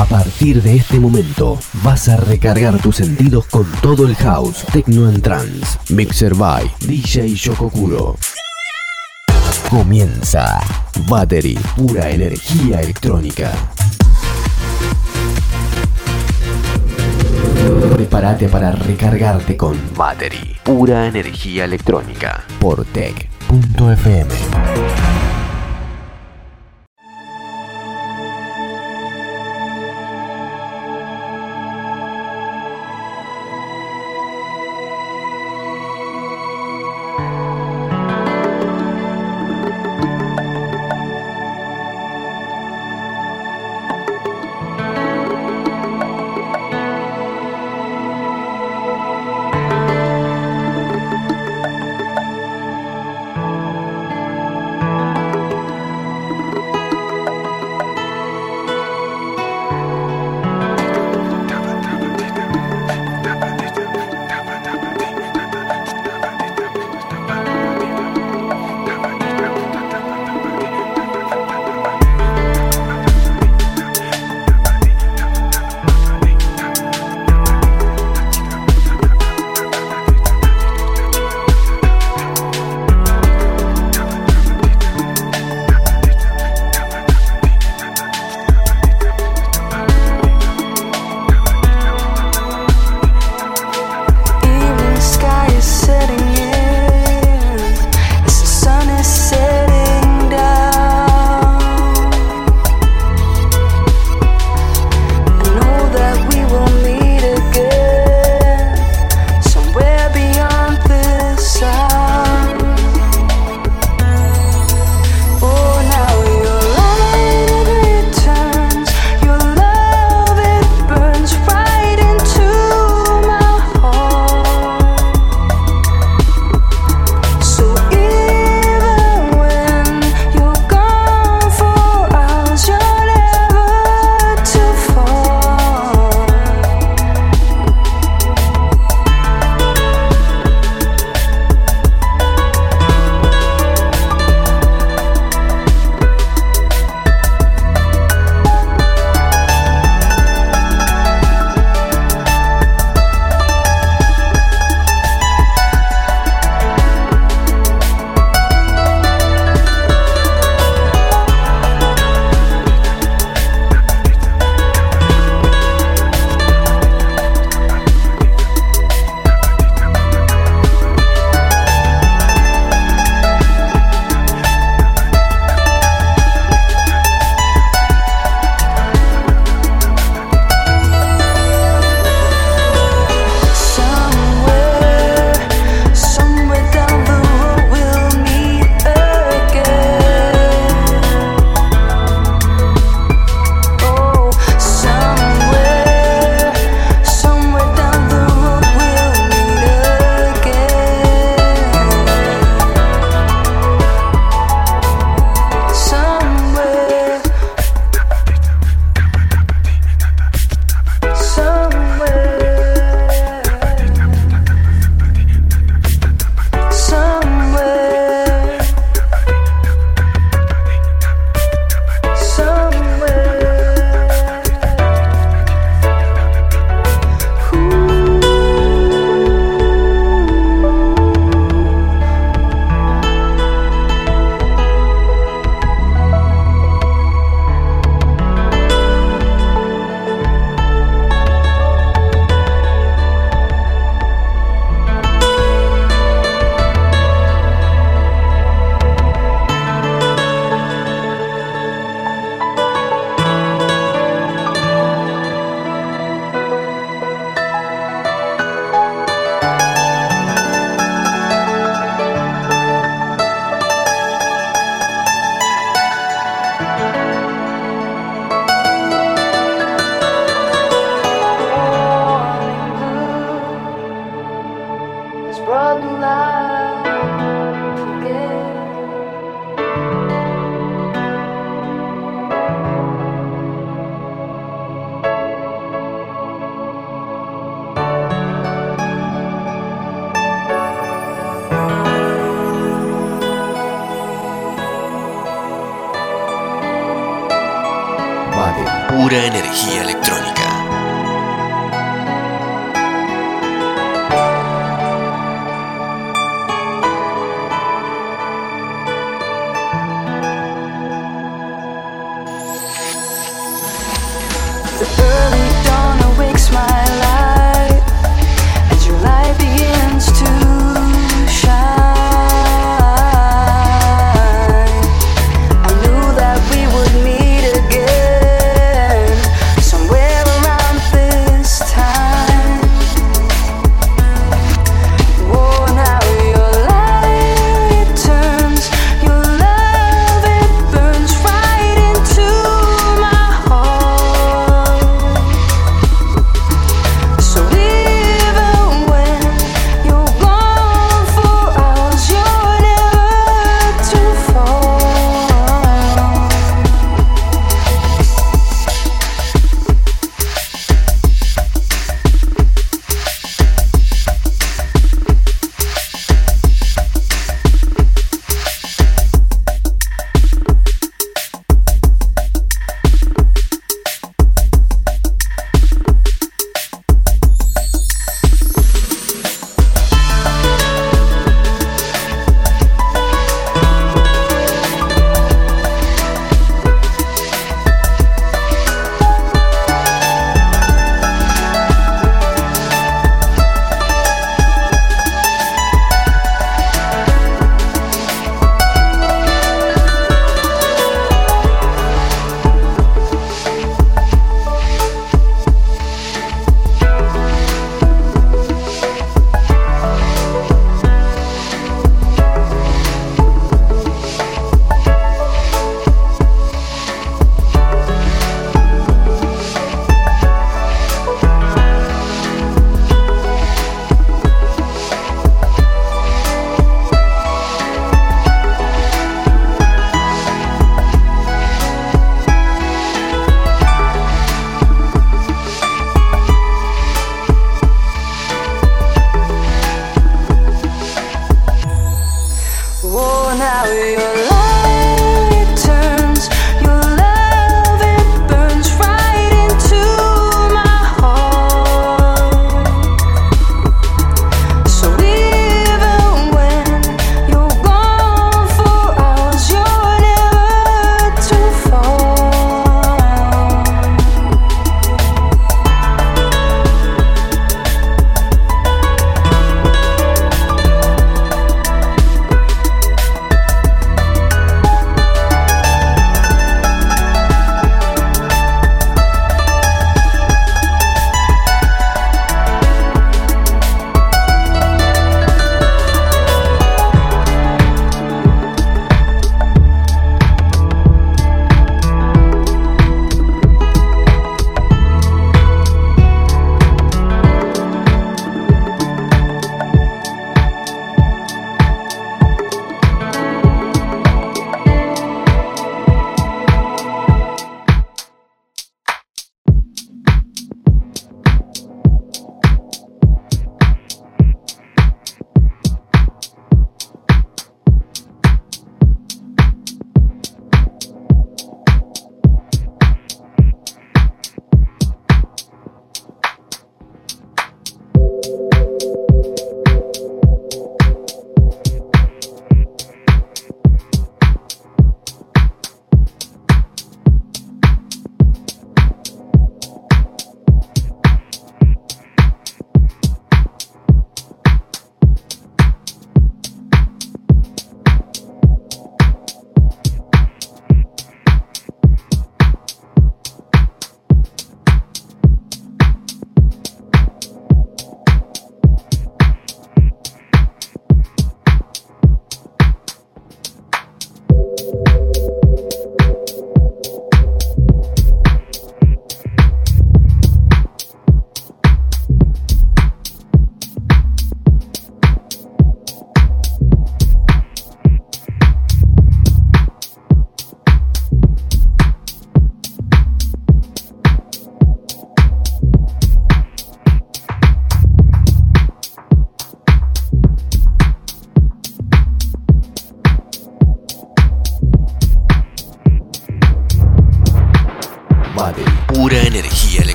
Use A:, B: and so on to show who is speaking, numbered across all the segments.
A: A partir de este momento, vas a recargar tus sentidos con todo el house, techno and trance. Mixer by DJ Shokokuro. Comienza Battery, pura energía electrónica. Prepárate para recargarte con Battery, pura energía electrónica por tech.fm.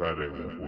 B: a ajustar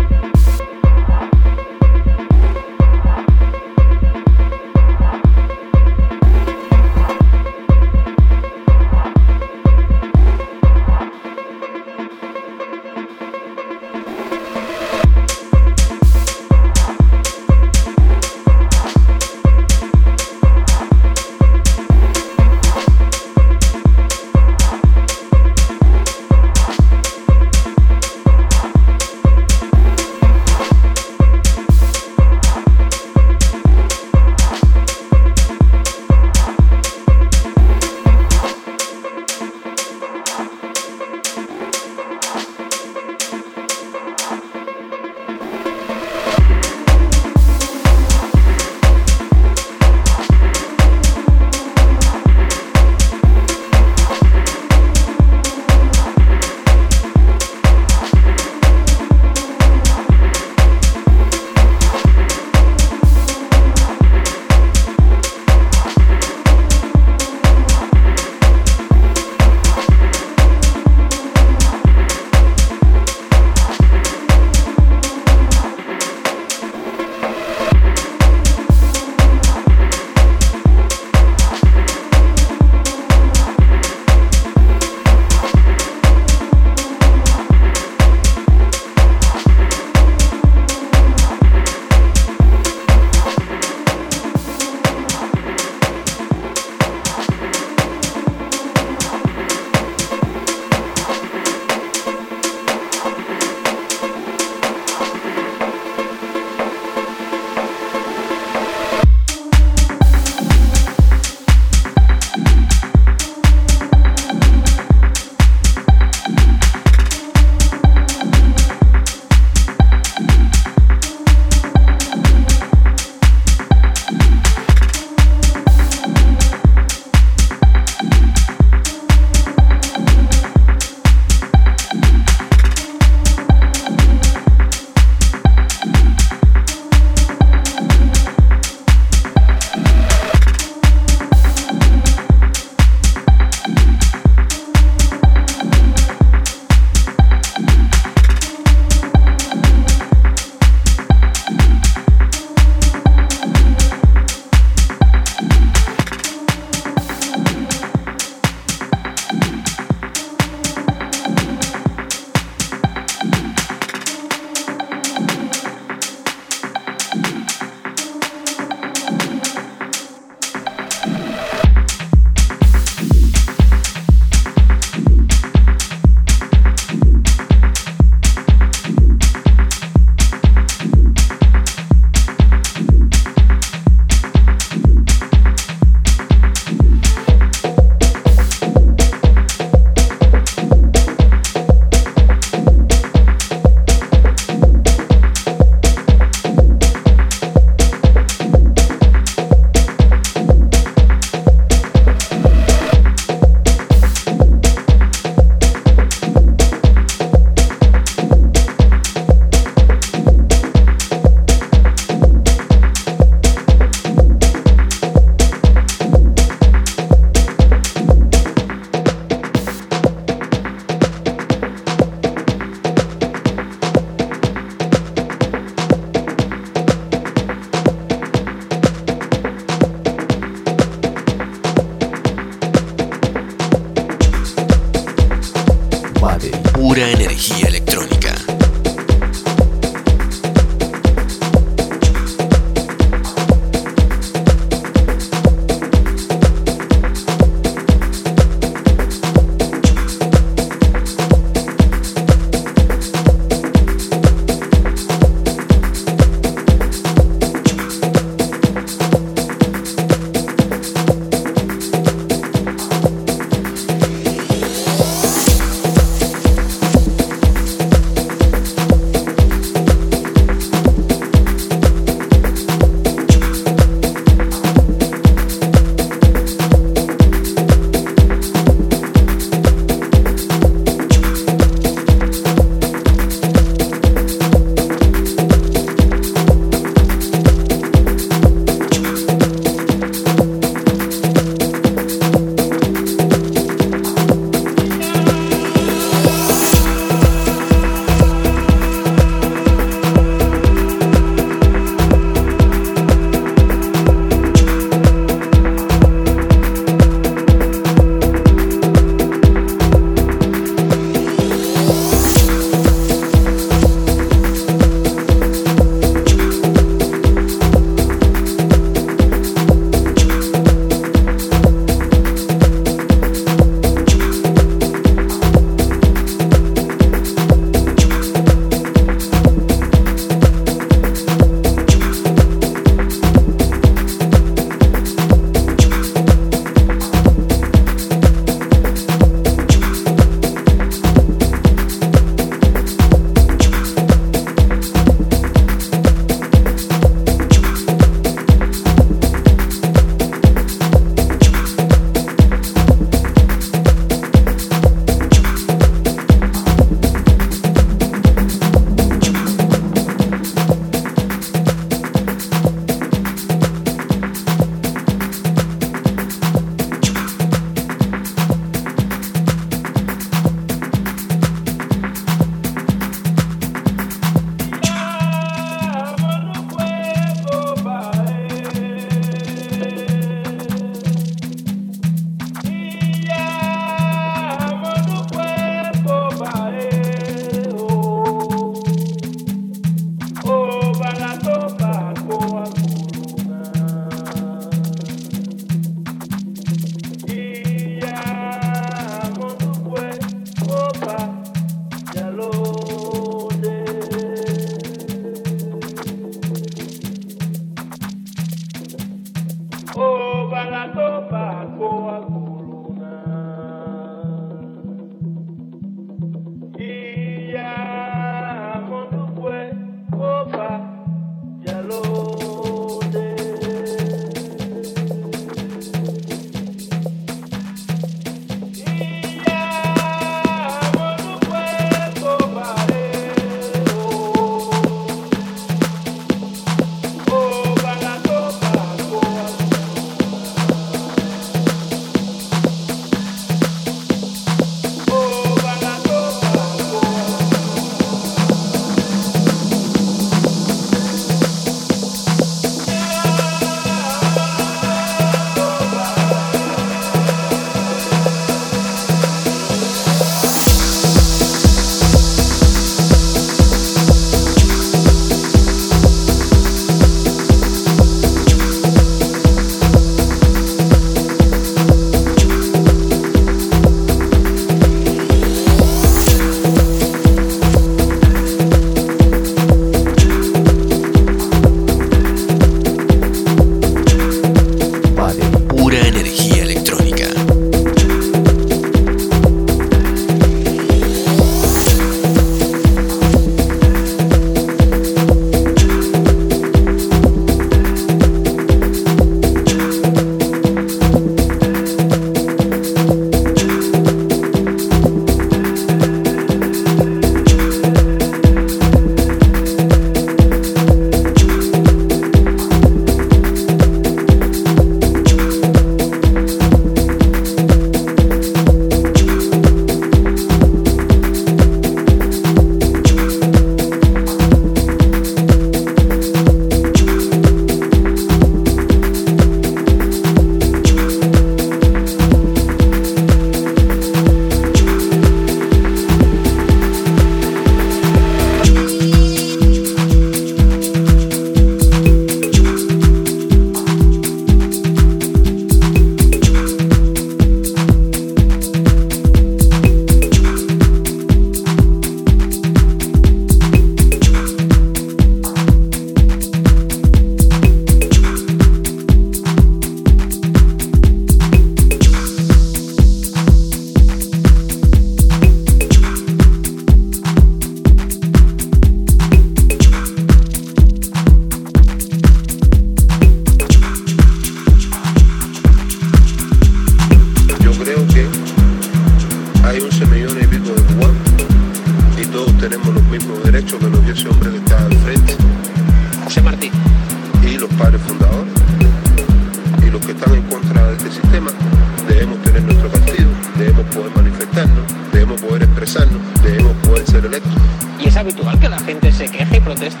B: Y es habitual que la gente se
A: queje y proteste.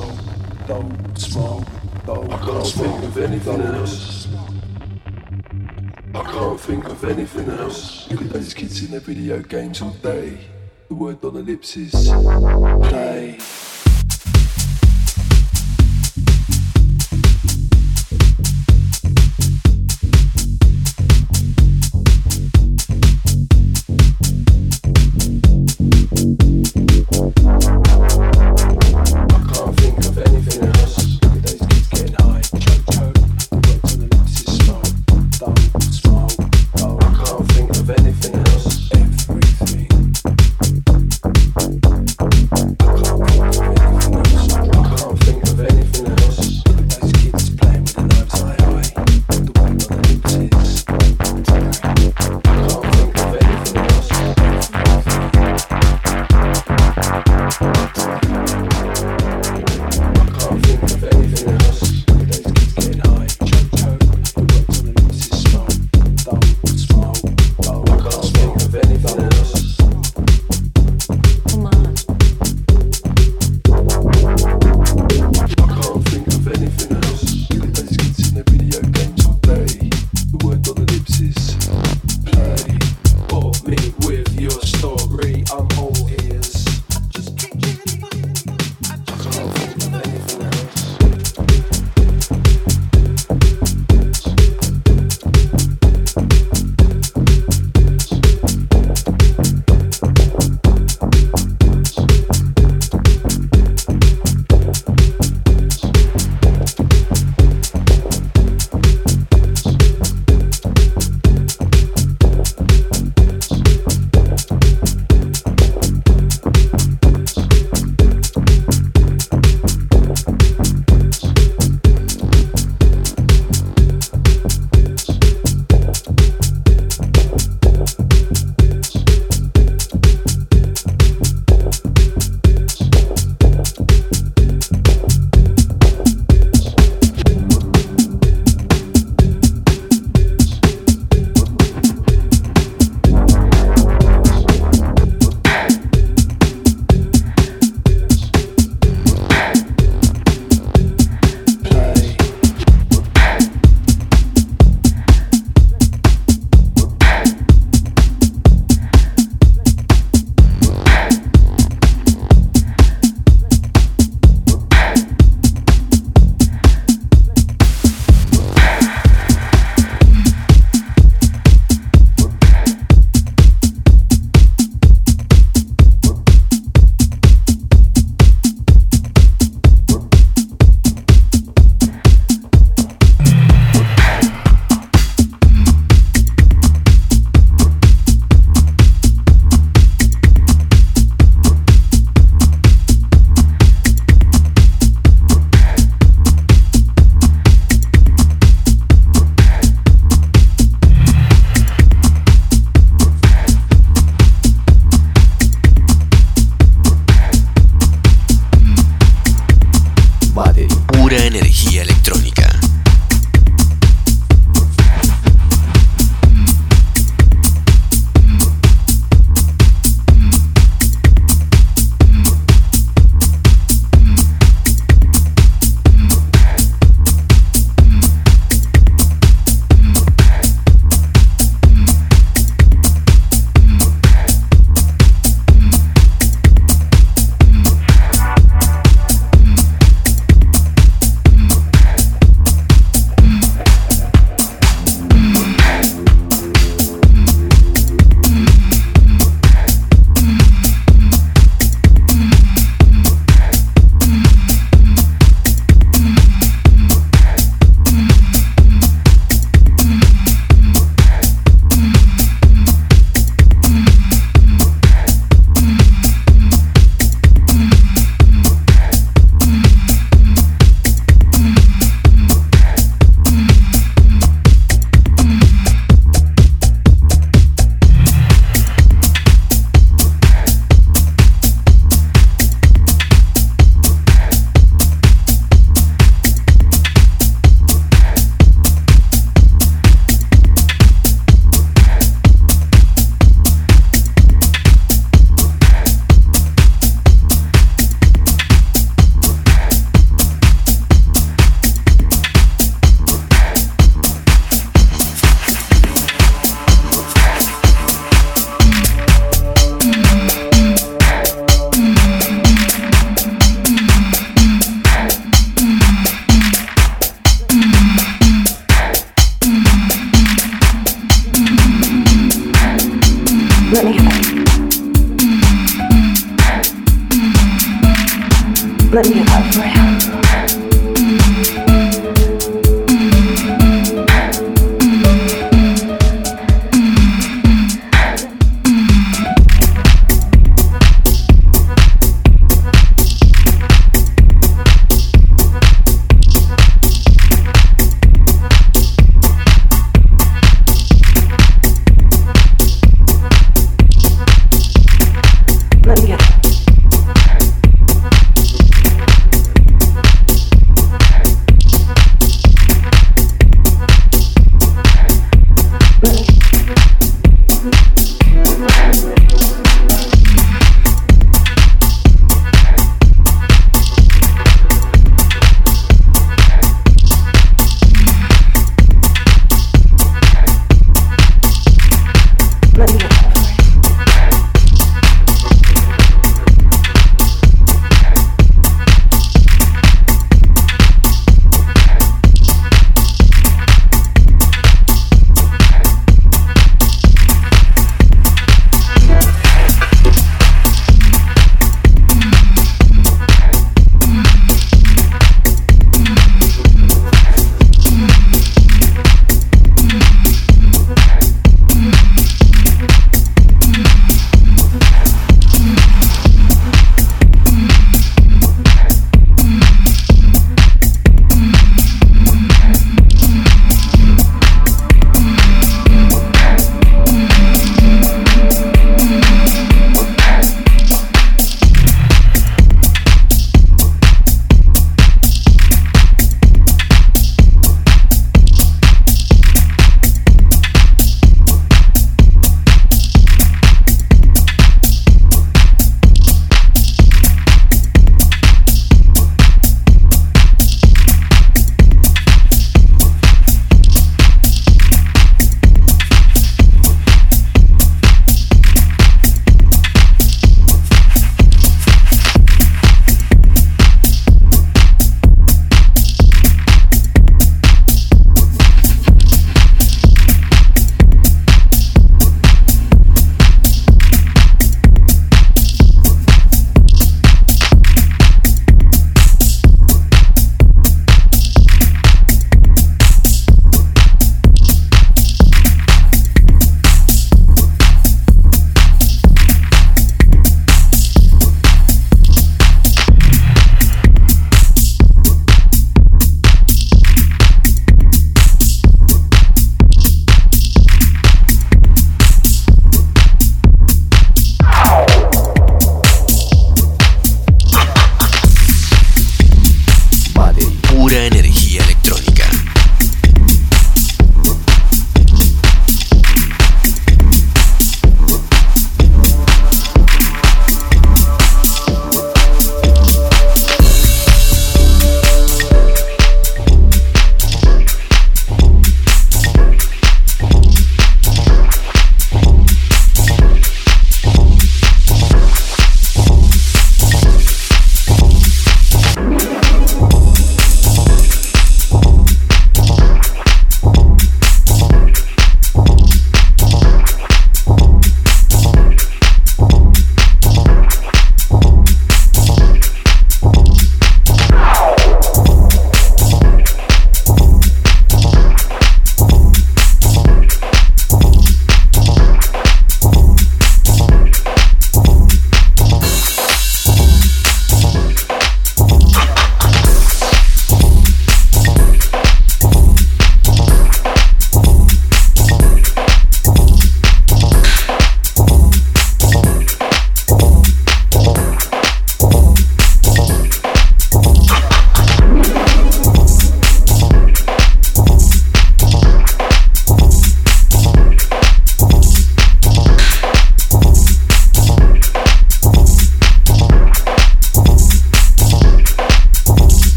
A: smoke, though, smoke, though. I
C: can't think of anything else. I can't
A: think of anything else. Look at those kids in their
C: video games all day. The word on the lips is play.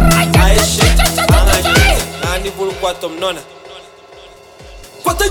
D: Aishi, Angani, Nani
A: Bulu Quatum Nona Quatum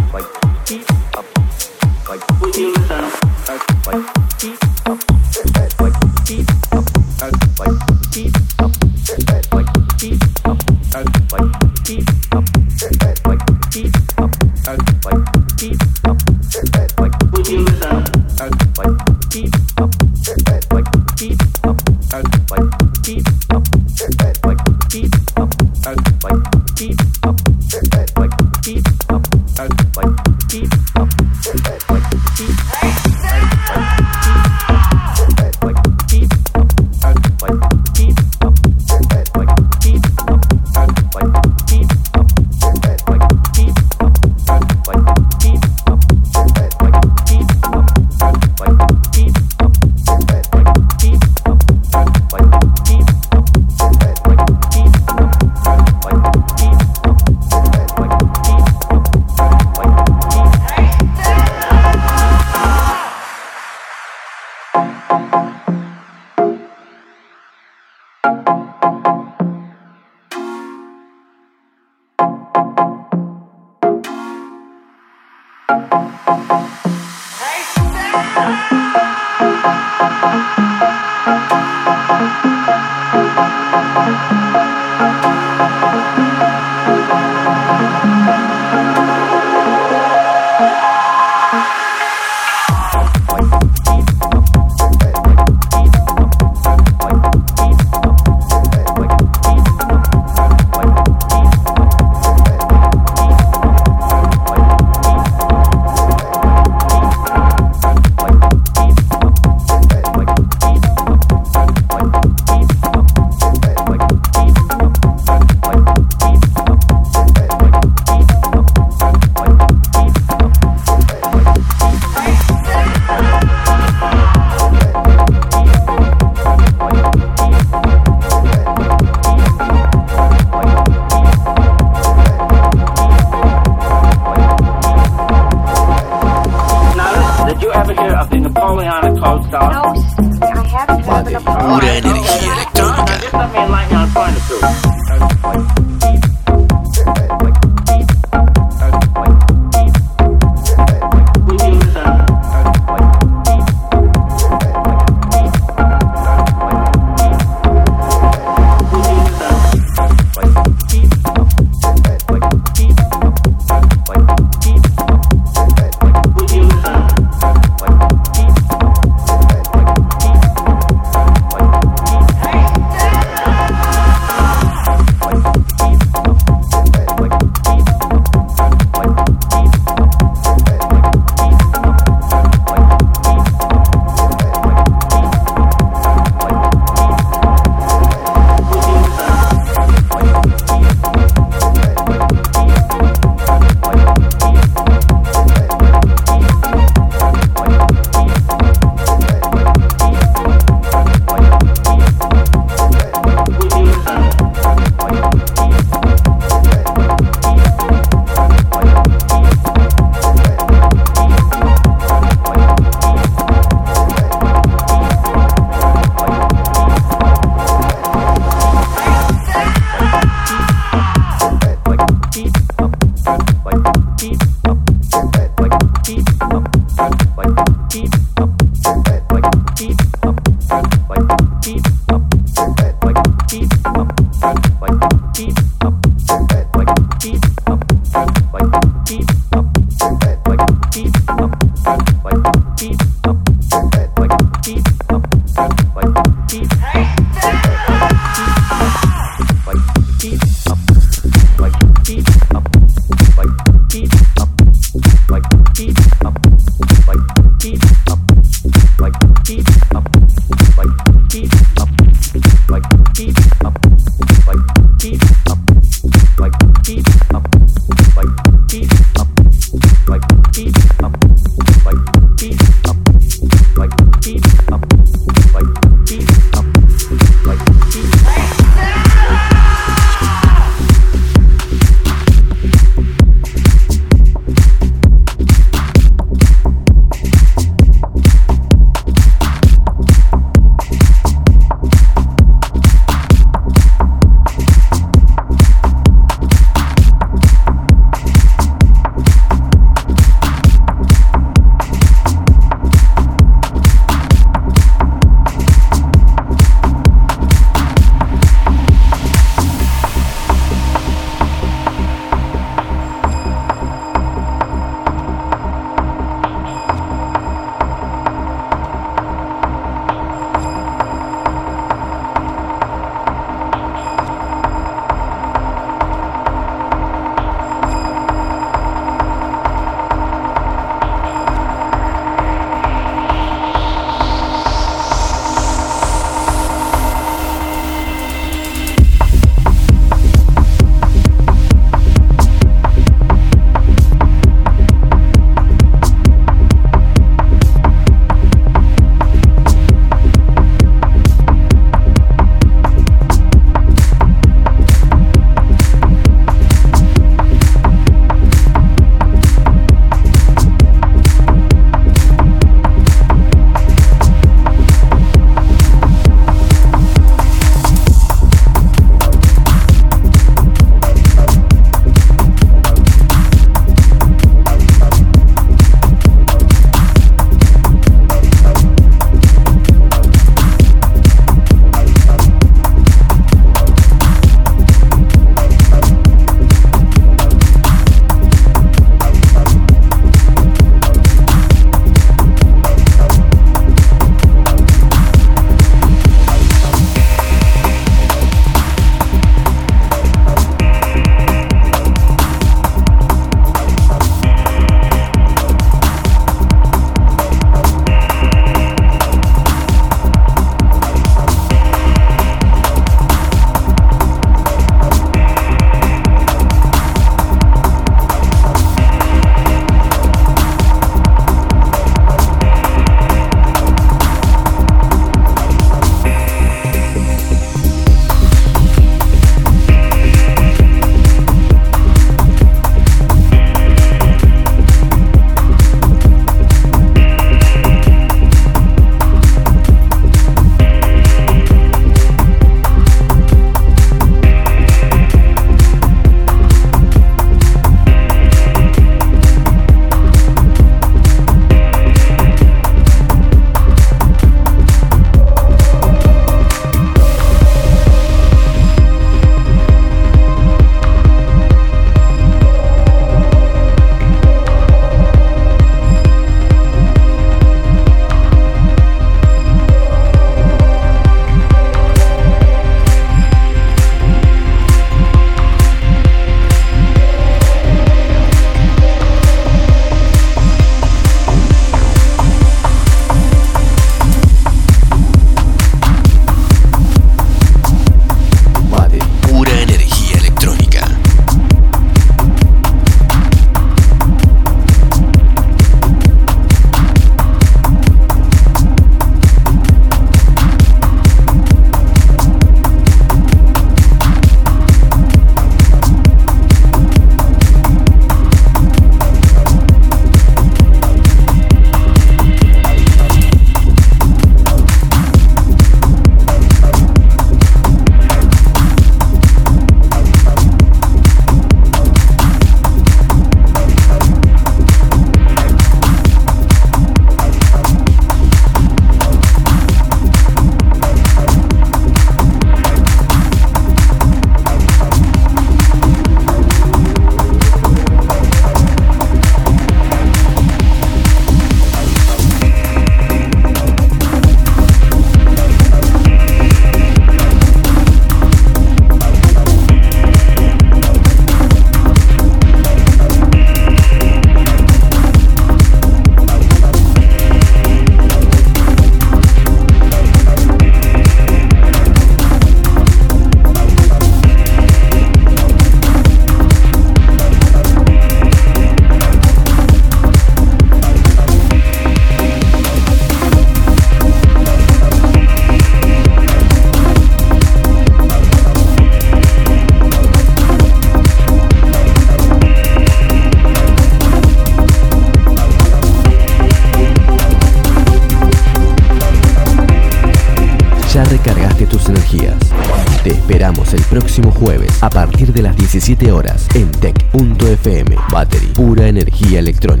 A: a partir de las 17 horas en tech.fm. Battery, pura energía electrónica.